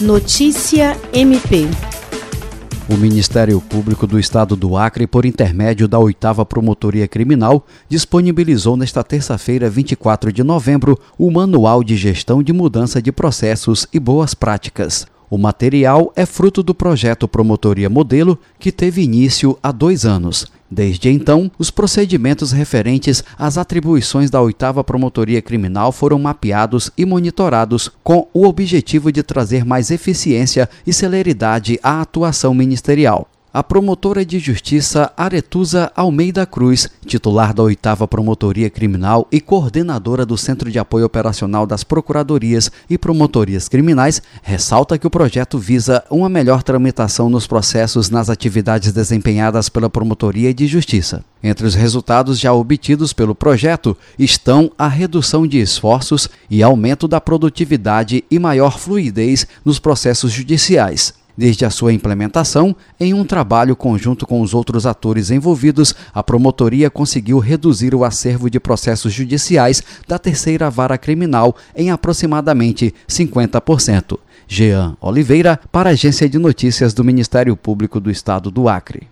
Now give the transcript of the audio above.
Notícia MP. O Ministério Público do Estado do Acre, por intermédio da Oitava Promotoria Criminal, disponibilizou nesta terça-feira, 24 de novembro, o Manual de Gestão de Mudança de Processos e Boas Práticas. O material é fruto do projeto Promotoria Modelo, que teve início há dois anos. Desde então, os procedimentos referentes às atribuições da oitava Promotoria Criminal foram mapeados e monitorados com o objetivo de trazer mais eficiência e celeridade à atuação ministerial a promotora de justiça Aretusa Almeida Cruz, titular da oitava Promotoria Criminal e coordenadora do Centro de Apoio Operacional das Procuradorias e Promotorias Criminais, ressalta que o projeto visa uma melhor tramitação nos processos nas atividades desempenhadas pela Promotoria de Justiça. Entre os resultados já obtidos pelo projeto estão a redução de esforços e aumento da produtividade e maior fluidez nos processos judiciais. Desde a sua implementação, em um trabalho conjunto com os outros atores envolvidos, a promotoria conseguiu reduzir o acervo de processos judiciais da terceira vara criminal em aproximadamente 50%. Jean Oliveira, para a Agência de Notícias do Ministério Público do Estado do Acre.